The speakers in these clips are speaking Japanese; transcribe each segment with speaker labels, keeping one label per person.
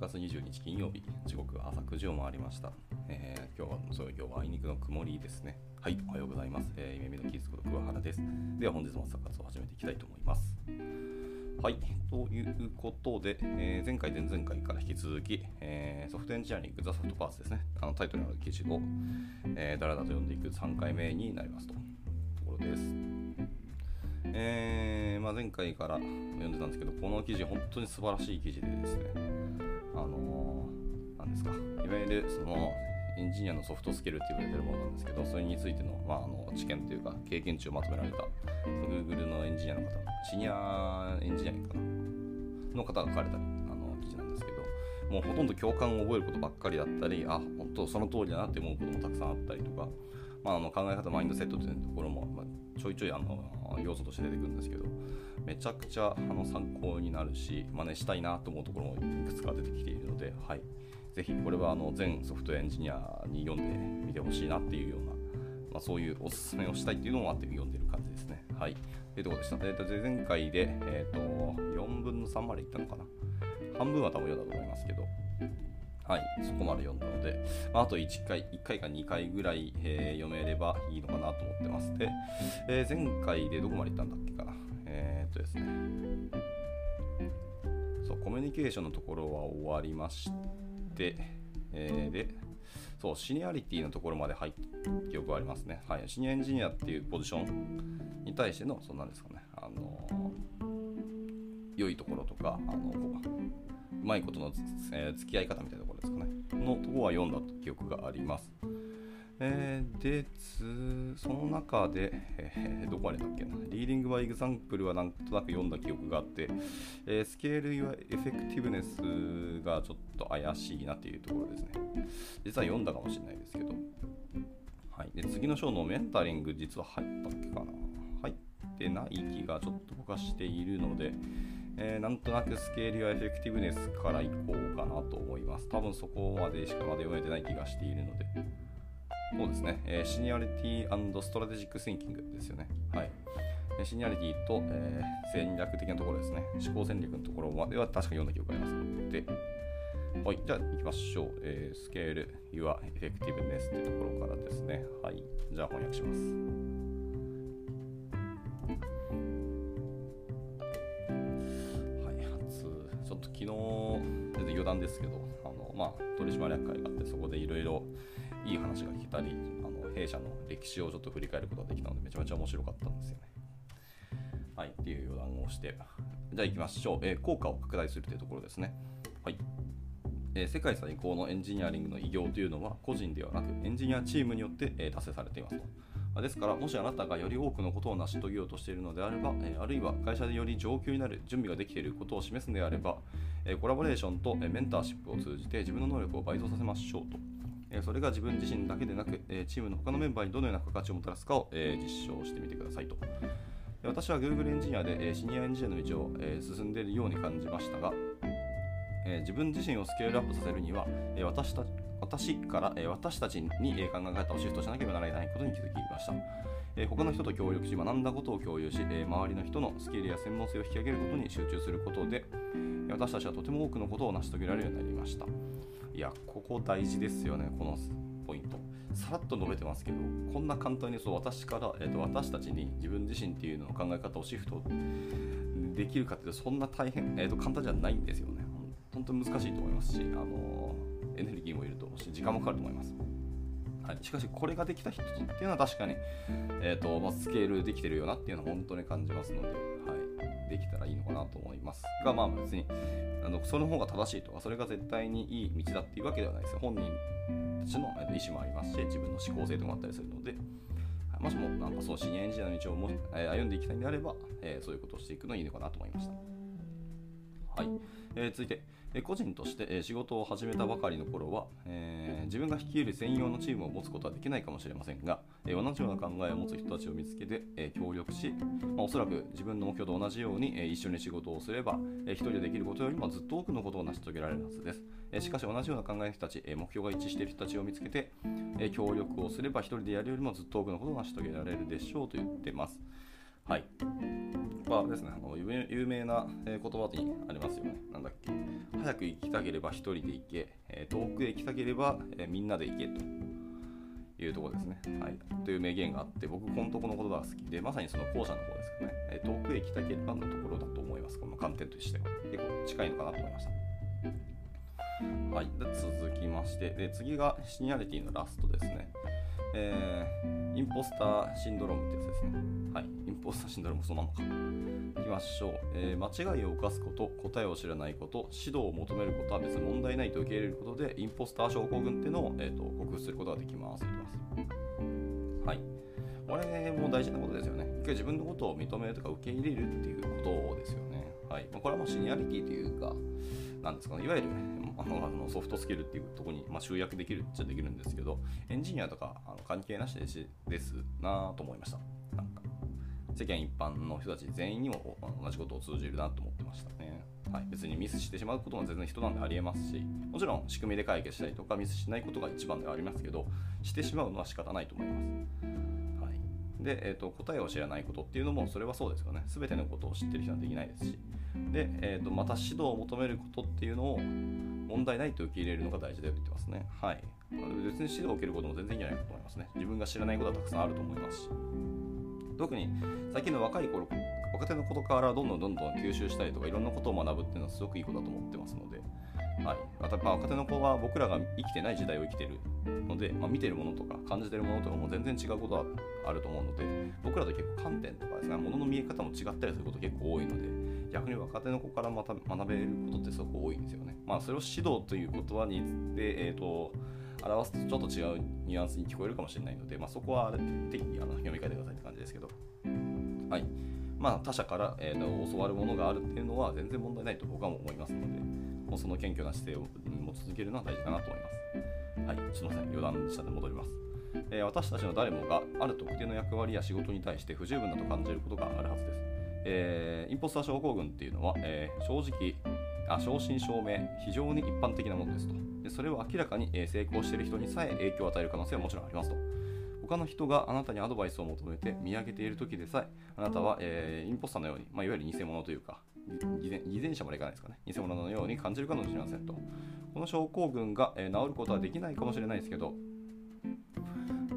Speaker 1: 月20日金曜日、時刻は朝9時を回りました。えー今日は、そう今日はあいにくの曇りですね。はい、おはようございます。えー、夢見のキースこと桑原です。では本日も朝活を始めていきたいと思います。はい、ということで、えー前回、前々回から引き続き、えーソフトエンジニアリング、ザ・ソフトパーツですね、あのタイトルの記事を、えーだらだらと読んでいく3回目になりますと。ところです。えーまあ、前回から読んでたんですけど、この記事、本当に素晴らしい記事でですね、あのーなんですか、いわゆるそのエンジニアのソフトスキルって言われてるものなんですけど、それについての,、まあ、あの知見というか、経験値をまとめられた、Google のエンジニアの方、シニアエンジニアかな、の方が書かれたあの記事なんですけど、もうほとんど共感を覚えることばっかりだったり、あ、本当その通りだなって思うこともたくさんあったりとか、まあ、あの考え方、マインドセットというところも、まあ、ちょいちょいあの要素として出てくるんですけど、めちゃくちゃあの参考になるし、真似したいなと思うところもいくつか出てきているので、はい、ぜひこれはあの全ソフトウェアエンジニアに読んでみてほしいなっていうような、まあ、そういうおすすめをしたいっていうのもあって読んでる感じですね。はい。というところでした。えー、と前回で、えー、と4分の3までいったのかな。半分は多分読んだと思いますけど、はい、そこまで読んだので、まあ、あと1回、1回か2回ぐらい、えー読めればいいのかなと思ってます。で、えー前回でどこまで行ったんだっけかな。えー、っとですね、そう、コミュニケーションのところは終わりまして、えーで、そう、シニアリティのところまで入った記憶はありますね。はい、シニアエンジニアっていうポジションに対しての、そんなんですかね、あの良いところとか、あのこうまいことの、えー付き合い方みたいなところですかね。のとこは読んだ記憶があります。えーで、その中で、えーどこまでだっけな、 Leading by Example はなんとなく読んだ記憶があって、えー Scale Your Effectiveness がちょっと怪しいなっていうところですね。実は読んだかもしれないですけど、はい、で次の章のメンタリング、実は入ったっけかな入ってない気がちょっと僕はしているので、えーなんとなく Scale Your Effectiveness からいこうかなと思います。多分そこまでしかまだ読めてない気がしているので。そうですね、えー Seniority、Strategic Thinking ですよね。はい。 Seniority と、えー戦略的なところですね。思考戦略のところまでは確か読んだ記憶がありますの。で、はい、じゃあ行きましょう。えースケール、Your Effectiveness というところからですね。はい、じゃあ翻訳します。談ですけど、あのまあ、取締役会があって、そこでいろいろいい話が聞けたり、あの弊社の歴史をちょっと振り返ることができたので、めちゃめちゃ面白かったんですよね。はい、っていう余談をして、じゃあ行きましょう。えー効果を拡大するというところですね。はい。え世界最高のエンジニアリングの偉業というのは個人ではなくエンジニアチームによって、え達成されていますと。ですから、もしあなたがより多くのことを成し遂げようとしているのであれば、えあるいは会社でより上級になる準備ができていることを示すのであれば、えコラボレーションと、えメンターシップを通じて自分の能力を倍増させましょうと。えそれが自分自身だけでなく、えチームの他のメンバーにどのような価値をもたらすかを、え実証してみてくださいと。私は Google エンジニアで、えシニアエンジニアの道を、え進んでいるように感じましたが、え自分自身をスケールアップさせるには、え私たち私から、え私たちに、え考え方をシフトしなければならないことに気づきました。え他の人と協力し、学んだことを共有し、え周りの人のスキルや専門性を引き上げることに集中することで、私たちはとても多くのことを成し遂げられるようになりました。いや、ここ大事ですよね、このポイント。さらっと述べてますけど、こんな簡単にそう私から、えー、と私たちに自分自身っていうのの考え方をシフトできるかって、そんな大変、えー、と簡単じゃないんですよね。本当に難しいと思いますし、あのエネルギーもいると思うし、時間もかかると思います。はい、しかし、これができた人っていうのは確かに、えーとまあ、スケールできてるよなっていうのは本当に感じますので、はい、できたらいいのかなと思います。が、まあ別にあのその方が正しいとか、それが絶対にいい道だっていうわけではないです。本人たちの意思もありますし、自分の思考性ともあったりするので、もしもなんかそうシニアエンジニアの道をも、えー歩んでいきたいのであれば、えーそういうことをしていくのいいのかなと思いました。はい、えー続いて、え個人として、仕事を始めたばかりの頃は、えー自分が率いる専用のチームを持つことはできないかもしれませんが、え同じような考えを持つ人たちを見つけて、え協力し、まあ、おそらく自分の目標と同じように、え一緒に仕事をすれば、えー一人でできることよりもずっと多くのことを成し遂げられるはずです。えしかし同じような考えの人たち、え目標が一致している人たちを見つけて、え協力をすれば一人でやるよりもずっと多くのことを成し遂げられるでしょうと言ってます。はいはですねあの有名な言葉にありますよねなんだっけ早く行きたければ一人で行け、え遠くへ行きたければ、えみんなで行けというところですね。はい。という名言があって、僕、このとこの言葉が好きで、まさにその後者の方ですかね。え遠くへ行きたければのところだと思います。この観点としては。結構近いのかなと思いました。はい。で続きまして、で次がシニアリティのラストですね。えーインポスターシンドロームってやつですね。はい。ポスターシンドロームそのままか。いきましょう、えー間違いを犯すこと、答えを知らないこと、指導を求めることは別に問題ないと受け入れることで、インポスター症候群っていうのを、えー、と克服することができます。と言ってますはい。これも大事なことですよね。一回自分のことを認めるとか受け入れるっていうことですよね。はい。まあ、これはもうシニアリティというか、なんですかね、いわゆる、ね、あのあのソフトスキルっていうところに、まあ、集約できるっちゃできるんですけど、エンジニアとかあの関係なしですですなと思いました。世間一般の人たち全員にも同じことを通じるなと思ってましたね。はい、別にミスしてしまうことも全然人なんでありえますし、もちろん仕組みで解決したりとかミスしないことが一番ではありますけど、してしまうのは仕方ないと思います。はい、で、えーと、答えを知らないことっていうのもそれはそうですよね。全てのことを知ってる人はできないですし。で、えーと、また指導を求めることっていうのを問題ないと受け入れるのが大事だよと言ってますね。はい。別に指導を受けることも全然いいんじゃないかと思いますね。自分が知らないことはたくさんあると思いますし。特に最近の若い頃若手のことからどんどんどんどん吸収したりとかいろんなことを学ぶっていうのはすごくいいことだと思ってますので、はい、また若手の子は僕らが生きてない時代を生きてるので、まあ、見てるものとか感じてるものとかも全然違うことはあると思うので僕らと結構観点とかですねものの見え方も違ったりすること結構多いので逆に若手の子からまた学べることってすごく多いんですよね。まあ、それを指導という言葉にで、えーと表すとちょっと違うニュアンスに聞こえるかもしれないので、まあ、そこは適宜あの読み替えてくださいって感じですけど、はいまあ、他者から、えー、教わるものがあるっていうのは全然問題ないと僕は思いますのでもうその謙虚な姿勢を持ち続けるのは大事かなと思います。はい、すみません余談したので戻ります。え、私たちの誰もがある特定の役割や仕事に対して不十分だと感じることがあるはずです。えー、インポスター症候群っていうのは、えー、正直あ正真正銘非常に一般的なものですとでそれを明らかに、成功している人にさえ影響を与える可能性はもちろんありますと他の人があなたにアドバイスを求めて見上げている時でさえあなたは、えー、インポスターのように、まあ、いわゆる偽物というか偽善者までいかないですかね偽物のように感じるかもしれませんとこの症候群が、えー、治ることはできないかもしれないですけど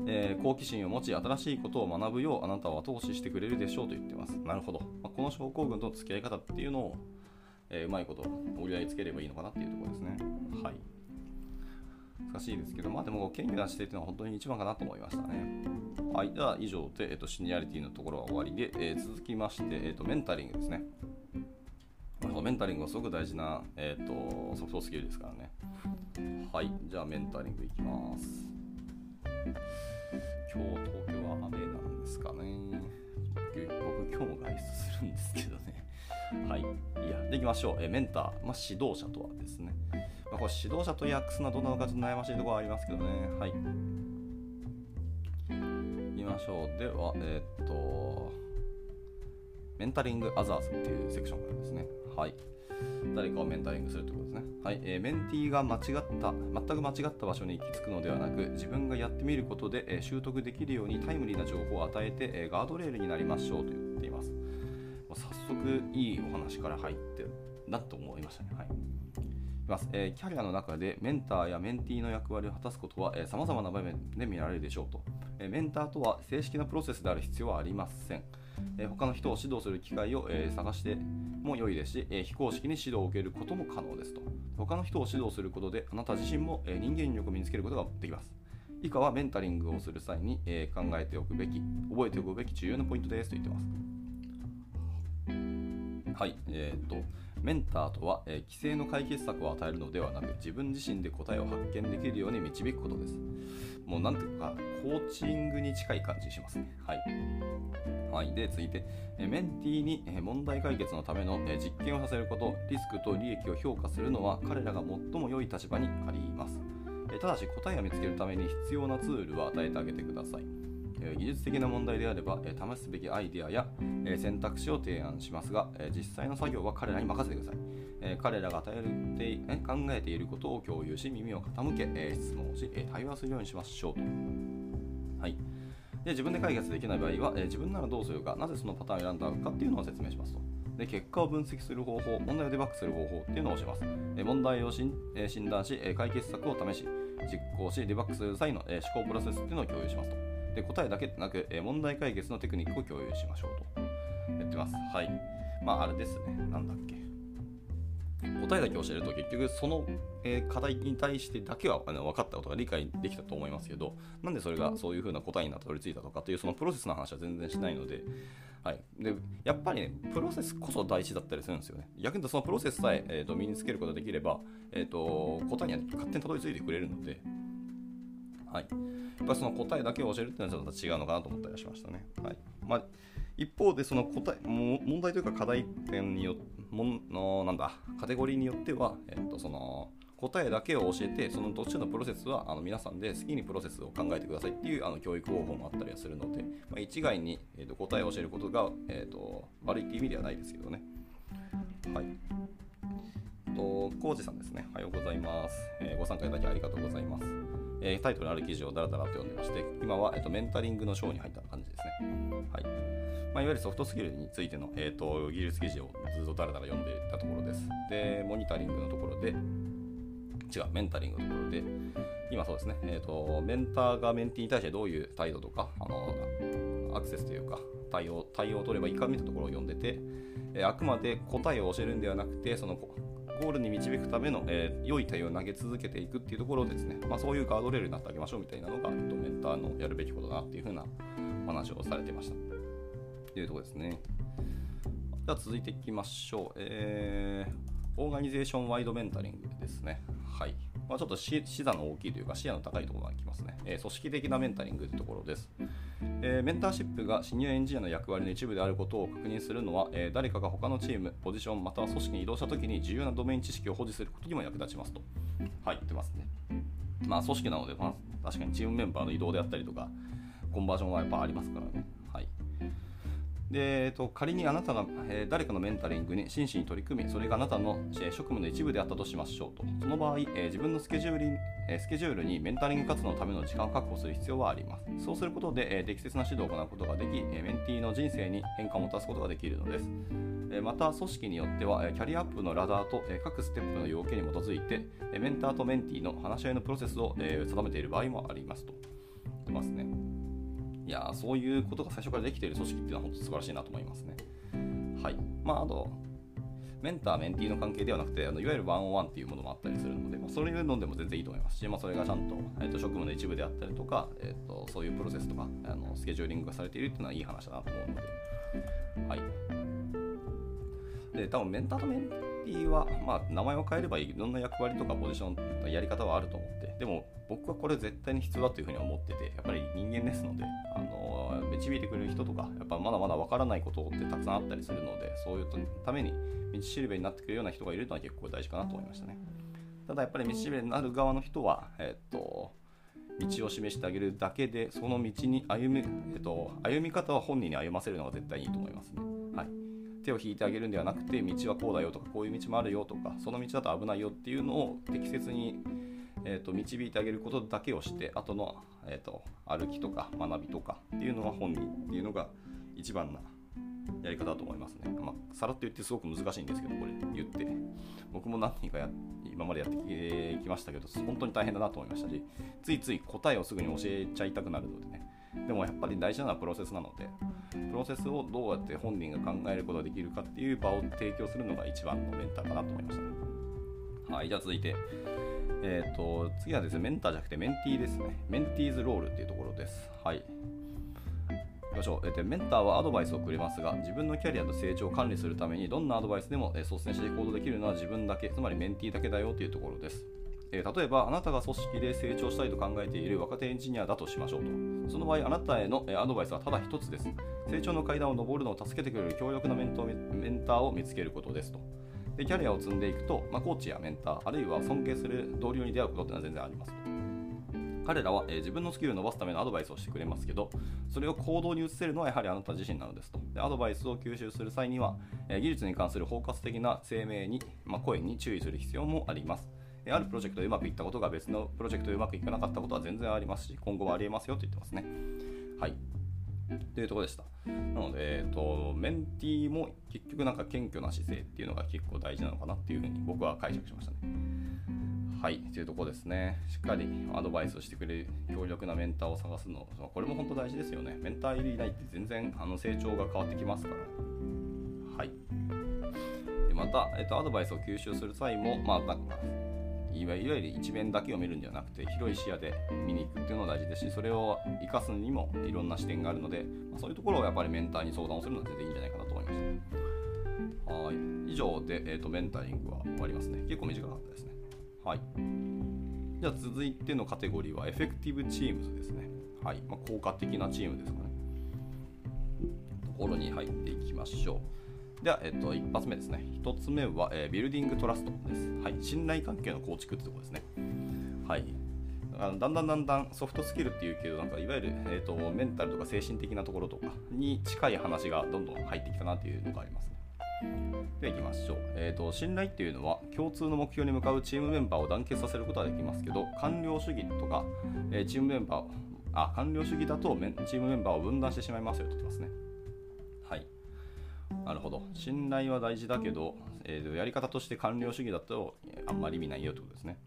Speaker 1: えー、好奇心を持ち新しいことを学ぶようあなたは後押ししてくれるでしょうと言ってます。なるほど。まあ、この症候群との付き合い方っていうのを、え、うまいこと折り合いつければいいのかなっていうところですね。はい。難しいですけど、まあでも、権威な姿勢っていうのは本当に一番かなと思いましたね。はい。では、以上で、えーと、シニアリティのところは終わりで、えー、続きまして、えーと、メンタリングですね。メンタリングはすごく大事な、えーとソフトスキルですからね。はい。じゃあ、メンタリングいきます。今日東京は雨なんですかね。僕、今日も外出するんですけどね。はい。いや、でいきましょう。えメンター、まあ、指導者とはですね。まあ、これ指導者と訳すのはどうなのかちょっと悩ましいところはありますけどね。はい。いきましょう。では、えー、っと、メンタリングアザーズっていうセクションからですね。はい。誰かをメンタリングするということですね。はい、えー、メンティーが間違った、全く間違った場所に行き着くのではなく、自分がやってみることで、えー、習得できるようにタイムリーな情報を与えて、えー、ガードレールになりましょうと言っています。早速、いいお話から入ってなと思いましたね。はい。ます。えー、キャリアの中でメンターやメンティーの役割を果たすことはさまざまな場面で見られるでしょうと、えー、メンターとは正式なプロセスである必要はありません、えー、他の人を指導する機会を、えー、探しても良いですし、えー、非公式に指導を受けることも可能ですと。他の人を指導することであなた自身も、えー、人間力を身につけることができます。以下はメンタリングをする際に、えー、考えておくべき覚えておくべき重要なポイントですと言ってます。はいえー、っとメンターとは、えー、規制の解決策を与えるのではなく自分自身で答えを発見できるように導くことです。もうなんていうかコーチングに近い感じしますね。はい。はい、で続いて、えメンティーにえ問題解決のためのえ実験をさせることリスクと利益を評価するのは彼らが最も良い立場にあります。えただし答えを見つけるために必要なツールは与えてあげてください。技術的な問題であれば、試すべきアイデアや選択肢を提案しますが、実際の作業は彼らに任せてください。彼らが与えて考えていることを共有し、耳を傾け、質問をし、対話するようにしましょうと。はい。で自分で解決できない場合は、え自分ならどうするか、なぜそのパターンを選んだのかっていうのを説明しますと。で結果を分析する方法、問題をデバッグする方法っていうのを教えます。え問題をしん、え診断し、え解決策を試し、実行し、デバッグする際の、え思考プロセスっていうのを共有しますと。で答えだけでなく、えー問題解決のテクニックを共有しましょうと。やってます。はい。まあ、あれですね。なんだっけ。答えだけ教えると結局その、えー課題に対してだけはあの分かったことが理解できたと思いますけどなんでそれがそういう風な答えになって取り付いたとかというそのプロセスの話は全然しないので,、はい、でやっぱりねプロセスこそ大事だったりするんですよね逆に言うとそのプロセスさええーと身につけることができれば、えー、と答えには勝手にたどり着いてくれるのではい、やっぱりその答えだけを教えるっていうのはちょっと違うのかなと思ったりはしましたね。はいまあ、一方でその答えも問題というか課題点によものなんだカテゴリーによっては、えっと、その答えだけを教えてその途中のプロセスはあの皆さんで好きにプロセスを考えてくださいっていうあの教育方法もあったりはするので、まあ、一概に、えっと、答えを教えることが、えっと、悪いっていう意味ではないですけどね。はいと、コウジさんですね。おはようございます。えーご参加いただきありがとうございます。えータイトルのある記事をだらだらと読んでまして、今は、えーとメンタリングの章に入った感じですね。はい。まあ、いわゆるソフトスキルについての、えー、と技術記事をずっとだらだら読んでいたところです。で、モニタリングのところで、違う、メンタリングのところで、今そうですね、えーと、メンターがメンティーに対してどういう態度とか、あのアクセスというか対応、対応を取ればいいかみたいなところを読んでて、えーあくまで答えを教えるんではなくて、そのゴールに導くための、えー良い対応を投げ続けていくっていうところをですね、まあ、そういうガードレールになってあげましょうみたいなのが、えっとメンターのやるべきことだなっていうふうなお話をされてました。というところですね。じゃあ続いていきましょう。えーオーガニゼーションワイドメンタリングですね。はい。まあ、ちょっと視視座の大きいというか視野の高いところが来ますね。えー組織的なメンタリングというところです。えーメンターシップがシニアエンジニアの役割の一部であることを確認するのは、えー誰かが他のチーム、ポジション、または組織に移動したときに重要なドメイン知識を保持することにも役立ちますと。はい、言ってますね。まあ、組織なので、まあ、確かにチームメンバーの移動であったりとか、コンバージョンはやっぱありますからね。で、えっと、仮にあなたが、えー誰かのメンタリングに真摯に取り組み、それがあなたの、え職務の一部であったとしましょうと。その場合、えー自分のスケジュールに、えスケジュールにメンタリング活動のための時間を確保する必要はあります。そうすることで、え適切な指導を行うことができ、えメンティーの人生に変化をもたすことができるのです。えまた、組織によっては、キャリアアップのラダーと、え各ステップの要件に基づいて、メンターとメンティーの話し合いのプロセスを、え定めている場合もありますと。言ってますね。やそういうことが最初からできている組織っていうのは本当に素晴らしいなと思いますね。はい。まあ、あと、メンター、メンティーの関係ではなくて、あのいわゆるワンオンワンっていうものもあったりするので、まあ、そういうのでも全然いいと思いますし、まあ、それがちゃんと,、えーと職務の一部であったりとか、えー、とそういうプロセスとかあのスケジューリングがされているっていうのはいい話だなと思うので、はい。で、多分メンターとメンティーは、まあ、名前を変えればいい、いろんな役割とかポジションのやり方はあると思って、でも僕はこれ絶対に必要だというふうに思ってて、やっぱり人間ですので、あの導いてくれる人とか、やっぱまだまだわからないことってたくさんあったりするので、そういうために道しるべになってくれるような人がいるのは結構大事かなと思いましたね。ただやっぱり道しるべになる側の人は、えっと、道を示してあげるだけで、その道に歩み、えっと、歩み方は本人に歩ませるのが絶対いいと思いますね。はい。手を引いてあげるんではなくて、道はこうだよとか、こういう道もあるよとか、その道だと危ないよっていうのを適切に、えー、と導いてあげることだけをして、後の、えー、と歩きとか学びとかっていうのは本人っていうのが一番なやり方だと思いますね。まあ、さらっと言ってすごく難しいんですけど、これ言って。僕も何人かや今までやってきましたけど、本当に大変だなと思いましたし、ついつい答えをすぐに教えちゃいたくなるのでね。でもやっぱり大事なのはプロセスなので、プロセスをどうやって本人が考えることができるかっていう場を提供するのが一番のメンターかなと思いましたね。はい、じゃあ続いて、えっ、と、次はですね、メンターじゃなくてメンティーですね。メンティーズロールっていうところです。はい。きましょう、えーとメンターはアドバイスをくれますが自分のキャリアと成長を管理するためにどんなアドバイスでも、えー率先して行動できるのは自分だけつまりメンティーだけだよというところです、え例えばあなたが組織で成長したいと考えている若手エンジニアだとしましょうとその場合あなたへの、アドバイスはただ一つです成長の階段を上るのを助けてくれる強力なメンメンターを見つけることですとでキャリアを積んでいくと、まあ、コーチやメンターあるいは尊敬する同僚に出会うことってのは全然ありますと彼らは、えー自分のスキルを伸ばすためのアドバイスをしてくれますけど、それを行動に移せるのはやはりあなた自身なのですと。でアドバイスを吸収する際には、えー技術に関する包括的な声明に、まあ、声に注意する必要もあります。であるプロジェクトでうまくいったことが別のプロジェクトでうまくいかなかったことは全然ありますし、今後もありえますよと言ってますね。はい。というとこでした。なので、えーと、メンティーも結局なんか謙虚な姿勢っていうのが結構大事なのかなっていうふうに僕は解釈しましたね。はい、というとこですね。しっかりアドバイスをしてくれる強力なメンターを探すの、これも本当大事ですよね。メンターいないって全然あの成長が変わってきますから。はい。でまた、えっと、アドバイスを吸収する際も、まあ、なんかいわゆる一面だけを見るんではなくて広い視野で見に行くっていうのが大事ですしそれを生かすにもいろんな視点があるので、まあ、そういうところをやっぱりメンターに相談をするのは全然いいんじゃないかなと思いましたはい。以上で、えーと、メンタリングは終わりますね。結構短かったですね。はい。じゃあ続いてのカテゴリーは Effective Teams ですね。はい、まあ、効果的なチームですかね。ところに入っていきましょう。では、えっと、一発目ですね。一つ目は、えー、ビルディングトラストです。はい。信頼関係の構築ってところですね。はい。あのだんだんだんだんソフトスキルっていうけど、なんかいわゆる、えーと、メンタルとか精神的なところとかに近い話がどんどん入ってきたなというのがありますね。では行きましょう、えーと。信頼っていうのは共通の目標に向かうチームメンバーを団結させることはできますけど、官僚主義とか、えー、チームメンバーあ、官僚主義だとチームメンバーを分断してしまいますよと言ってますね。なるほど。信頼は大事だけど、えー、やり方として官僚主義だとあんまり意味ないよということですね。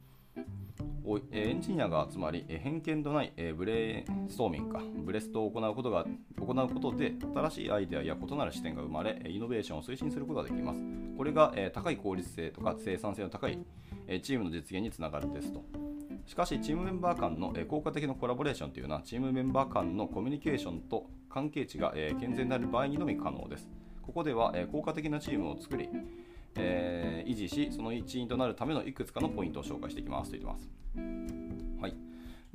Speaker 1: おエンジニアがつまり偏見のない、えブレイストーミングかブレストを行うことが行うことで新しいアイデアや異なる視点が生まれイノベーションを推進することができますこれが、え高い効率性とか生産性の高い、えチームの実現につながるですとしかしチームメンバー間の、え効果的なコラボレーションというのはチームメンバー間のコミュニケーションと関係値が、え健全である場合にのみ可能ですここでは、え効果的なチームを作り、えー、維持し、その一員となるためのいくつかのポイントを紹介していきますと言ってます。はい、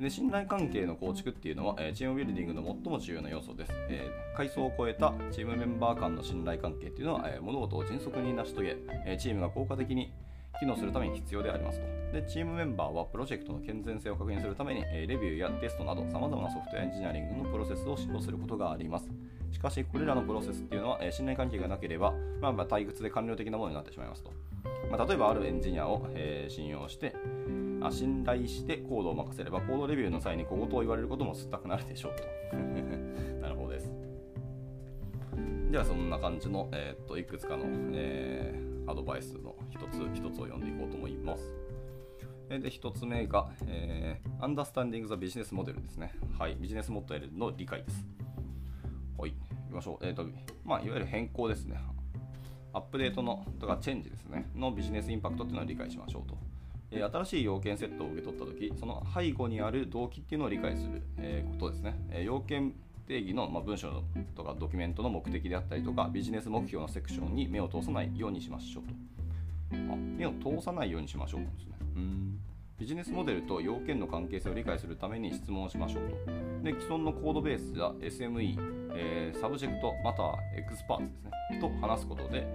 Speaker 1: で信頼関係の構築っていうのは、えチームビルディングの最も重要な要素です。えー、階層を超えたチームメンバー間の信頼関係っていうのは、え物事を迅速に成し遂げ、えチームが効果的に機能するために必要でありますと。で、チームメンバーはプロジェクトの健全性を確認するために、えレビューやテストなど様々なソフトウェアエンジニアリングのプロセスを使用することがあります。しかし、これらのプロセスっていうのは、え信頼関係がなければ、まあ、まあ退屈で官僚的なものになってしまいますと。まあ、例えば、あるエンジニアを、え、信用して、あ信頼してコードを任せれば、コードレビューの際に小言を言われることもすったくなるでしょうと。なるほどです。では、そんな感じの、えー、っといくつかの、えーアドバイスの一つ一つを読んでいこうと思います。で、一つ目が、えー、Understanding the Business Model ですね。はい、ビジネスモデルの理解です。はい、行きましょう。えっ、ー、と、まあ、いわゆる変更ですね。アップデートの、とかチェンジですね、のビジネスインパクトっていうのを理解しましょうと。えー、新しい要件セットを受け取ったとき、その背後にある動機っていうのを理解する、えー、ことですね。え要件定義の、まあ、文章とかドキュメントの目的であったりとかビジネス目標のセクションに目を通さないようにしましょうとあ目を通さないようにしましょうですねうんビジネスモデルと要件の関係性を理解するために質問をしましょうとで既存のコードベースや SME、えー、 Subject Matter Experts ですねと話すことで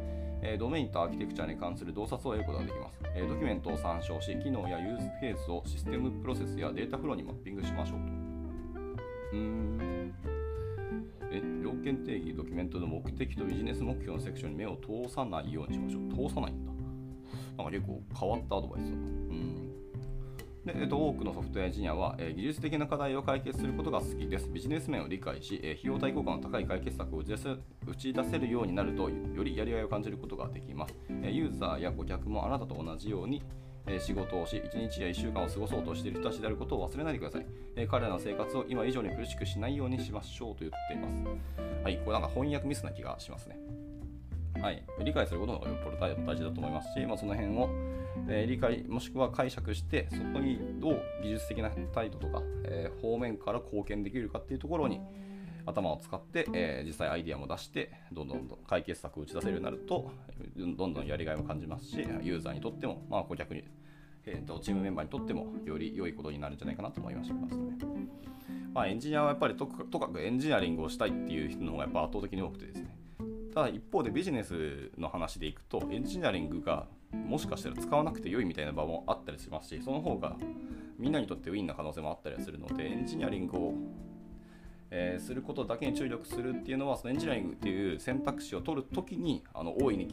Speaker 1: えドメインとアーキテクチャに関する洞察を得ることができます、えドキュメントを参照し、機能やユースケースをシステムプロセスやデータフローにマッピングしましょうと。うんえ要件定義ドキュメントの目的とビジネス目標のセクションに目を通さないようにしましょう。通さないんだ。なんか結構変わったアドバイスだな。うんでえっと、多くのソフトウェアエンジニアは、え、技術的な課題を解決することが好きです。ビジネス面を理解し、え、費用対効果の高い解決策を打ち出せち出せるようになると、よりやりがいを感じることができます。え、ユーザーや顧客もあなたと同じように、え仕事をし、1日や1週間を過ごそうとしている人たちであることを忘れないでください。え彼らの生活を今以上に苦しくしないようにしましょうと言っています。はい、これなんか翻訳ミスな気がしますね。はい、理解することがよっぽど大事だと思いますし、まあ、その辺を、えー、理解もしくは解釈してそこにどう技術的な態度とか、えー、方面から貢献できるかっていうところに頭を使って、えー、実際アイディアも出してどんどんどん解決策を打ち出せるようになるとどんどんやりがいも感じますしユーザーにとっても、まあ、顧客に、えーと、チームメンバーにとってもより良いことになるんじゃないかなと思いますね。まあ、エンジニアはやっぱりととかくエンジニアリングをしたいっていう人の方がやっぱ圧倒的に多くてですねただ一方でビジネスの話でいくとエンジニアリングがもしかしたら使わなくて良いみたいな場もあったりしますしその方がみんなにとってウィンな可能性もあったりするのでエンジニアリングをえー、することだけに注力するっていうのはそのエンジニアリングっていう選択肢を取るときにあの大いに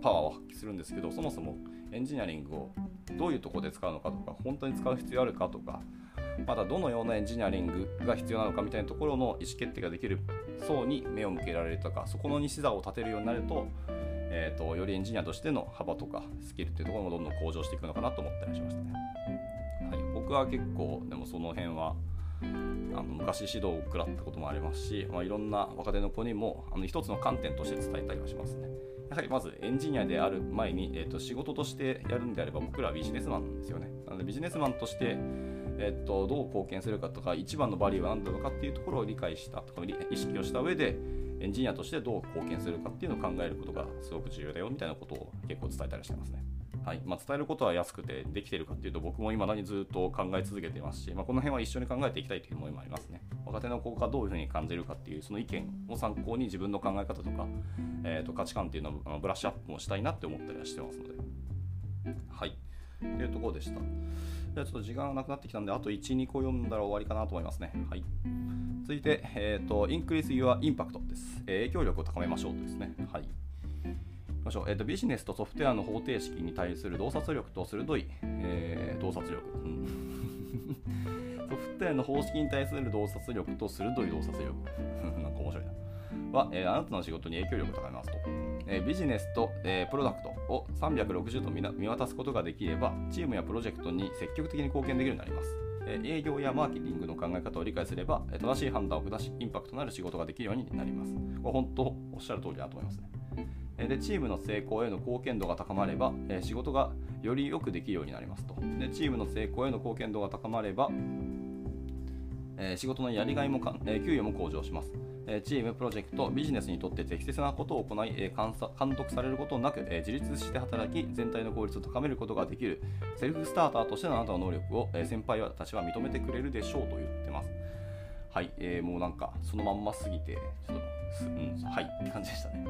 Speaker 1: パワーを発揮するんですけどそもそもエンジニアリングをどういうところで使うのかとか本当に使う必要あるかとかまたどのようなエンジニアリングが必要なのかみたいなところの意思決定ができる層に目を向けられるとかそこの西座を立てるようになると,、えーと、よりエンジニアとしての幅とかスキルっていうところもどんどん向上していくのかなと思ったりしましたね。はい、僕は結構でもその辺はあの昔指導を食らったこともありますし、まあ、いろんな若手の子にもあの一つの観点として伝えたりはしますね。やはりまずエンジニアである前に、えーと、仕事としてやるんであれば僕らはビジネスマンなんですよね。なのでビジネスマンとして、えーと、どう貢献するかとか一番のバリューは何なのかっていうところを理解したとか意識をした上でエンジニアとしてどう貢献するかっていうのを考えることがすごく重要だよみたいなことを結構伝えたりしてますね。はい。まあ、伝えることは安くてできてるかっていうと僕も未だにずっと考え続けてますし、まあ、この辺は一緒に考えていきたいという思いもありますね。若手の子がどういうふうに感じるかっていうその意見を参考に自分の考え方とか、えー、と価値観っていうのをブラッシュアップもしたいなって思ったりはしてますので。はい。というところでした。じゃあちょっと時間がなくなってきたんであと12個読んだら終わりかなと思いますね。はい。続いて、えーと、Increase Your Impact です、影響力を高めましょうとですね。はい。ましょう。えーと、ビジネスとソフトウェアの方程式に対する洞察力と鋭い、えー、洞察力、うん、ソフトウェアの方式に対する洞察力と鋭い洞察力。なんか面白いな。は、えー、あなたの仕事に影響力を高めますと、えー、ビジネスと、えー、プロダクト。を360度見渡すことができればチームやプロジェクトに積極的に貢献できるようになります営業やマーケティングの考え方を理解すれば正しい判断を下しインパクトのある仕事ができるようになります。これ本当おっしゃる通りだと思いますね。でチームの成功への貢献度が高まれば、仕事がよりよくできるようになりますとでチームの成功への貢献度が高まれば、え仕事のやりがいもか、え給与も向上します、えチームプロジェクトビジネスにとって適切なことを行い、え監督されることなく、え自立して働き全体の効率を高めることができるセルフスターターとしてのあなたの能力を、え先輩たちは認めてくれるでしょうと言ってます。はい、えー、もうなんかそのまんますぎてちょっと、うん、はいって感じでしたね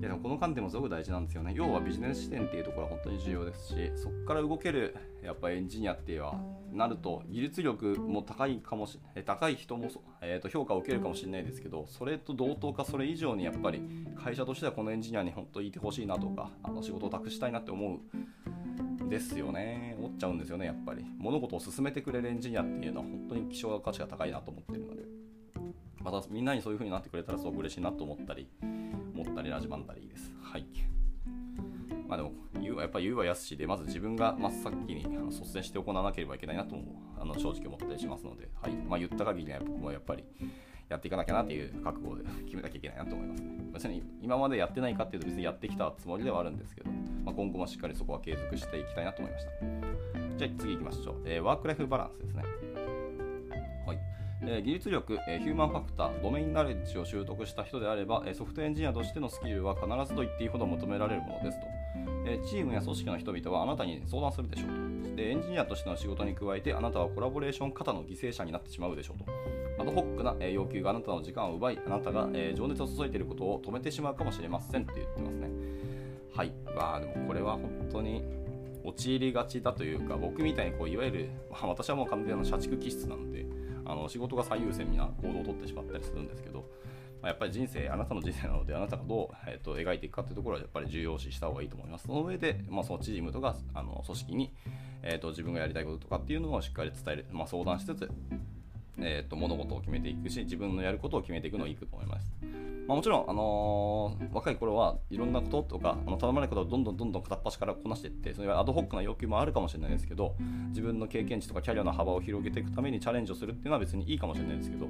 Speaker 1: いやでもこの観点もすごく大事なんですよね。要はビジネス視点っていうところは本当に重要ですし、そこから動けるやっぱエンジニアっていうのはなると技術力も高いかもし高い人も、えー、と評価を受けるかもしれないですけど、それと同等かそれ以上にやっぱり会社としてはこのエンジニアに本当にいてほしいなとか、あの仕事を託したいなって思うですよね。思っちゃうんですよね、やっぱり。物事を進めてくれるエンジニアっていうのは本当に希少価値が高いなと思ってるので。またみんなにそういう風になってくれたらすごく嬉しいなと思ったり、思ったり、ラジバンダリーです。はい。まあでも、言うはやっぱり言うは安しで、まず自分が真っ先にあの率先して行わなければいけないなとあの正直思ったりしますので、はい。まあ言った限りね、僕もやっぱりやっていかなきゃなっていう覚悟で 決めなきゃいけないなと思いますね。別に今までやってないかっていうと別にやってきたつもりではあるんですけど、まあ、今後もしっかりそこは継続していきたいなと思いました。じゃあ次行きましょう。えー、ワークライフバランスですね。え技術力、えヒューマンファクター、ドメインナレッジを習得した人であれば、えソフトエンジニアとしてのスキルは必ずと言っていいほど求められるものですと。えチームや組織の人々はあなたに相談するでしょうと。でエンジニアとしての仕事に加えて、あなたはコラボレーション型の犠牲者になってしまうでしょうと。アドホックな要求があなたの時間を奪い、あなたが情熱を注いでいることを止めてしまうかもしれませんって言ってますね。はい。まあでもこれは本当に陥りがちだというか、僕みたいにこういわゆる、まあ、私はもう完全な社畜気質なので、あの仕事が最優先な行動をとってしまったりするんですけど、まあ、やっぱり人生、あなたの人生なので、あなたがどう、えーと、描いていくかというところはやっぱり重要視した方がいいと思います。その上で、まあ、そのチームとかあの組織に、えーと、自分がやりたいこととかっていうのをしっかり伝える、まあ、相談しつつ、えーと、物事を決めていくし、自分のやることを決めていくのがいいと思います。まあ、もちろん、あのー、若い頃はいろんなこととか、あの頼まれることをどんどんどんどん片っ端からこなしていって、それはアドホックな要求もあるかもしれないですけど、自分の経験値とかキャリアの幅を広げていくためにチャレンジをするっていうのは別にいいかもしれないですけど、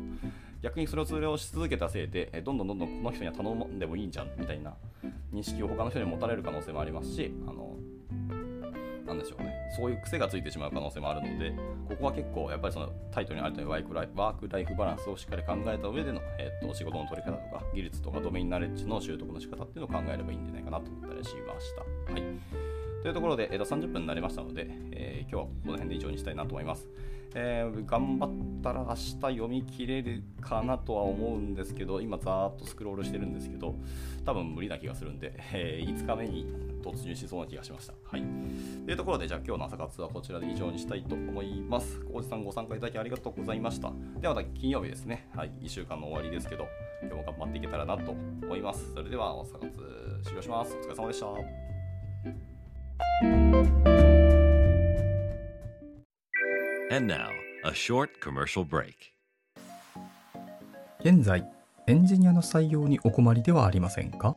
Speaker 1: 逆にそれを通用し続けたせいで、どんどんどんどんこの人には頼んでもいいんじゃんみたいな認識を他の人に持たれる可能性もありますし、あのなんでしょうね、そういう癖がついてしまう可能性もあるので、ここは結構、やっぱりそのタイトルにあるとおりワークライワークライフバランスをしっかり考えた上での、えー、と仕事の取り方とか、技術とかドメインナレッジの習得の仕方っていうのを考えればいいんじゃないかなと思ったりしました。はい。というところで、えー、と30分になりましたので、えー、今日はこの辺で以上にしたいなと思います。えー、頑張ったら明日読み切れるかなとは思うんですけど、今ざーっとスクロールしてるんですけど、多分無理な気がするんで、えー、5日目に突入しそうな気がしました。はい。というところで、じゃあ今日の朝活はこちらで以上にしたいと思います。浩二さんご参加いただきありがとうございました。ではまた金曜日ですね。はい。1週間の終わりですけど、今日も頑張っていけたらなと思います。それでは朝活終了します。お疲れ様でした。
Speaker 2: And now, a short commercial break.
Speaker 3: 現在
Speaker 1: エンジニアの採用にお困りではありませんか？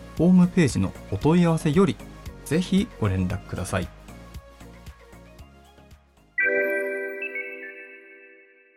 Speaker 1: ホームページのお問い合わせより、ぜひご連絡ください。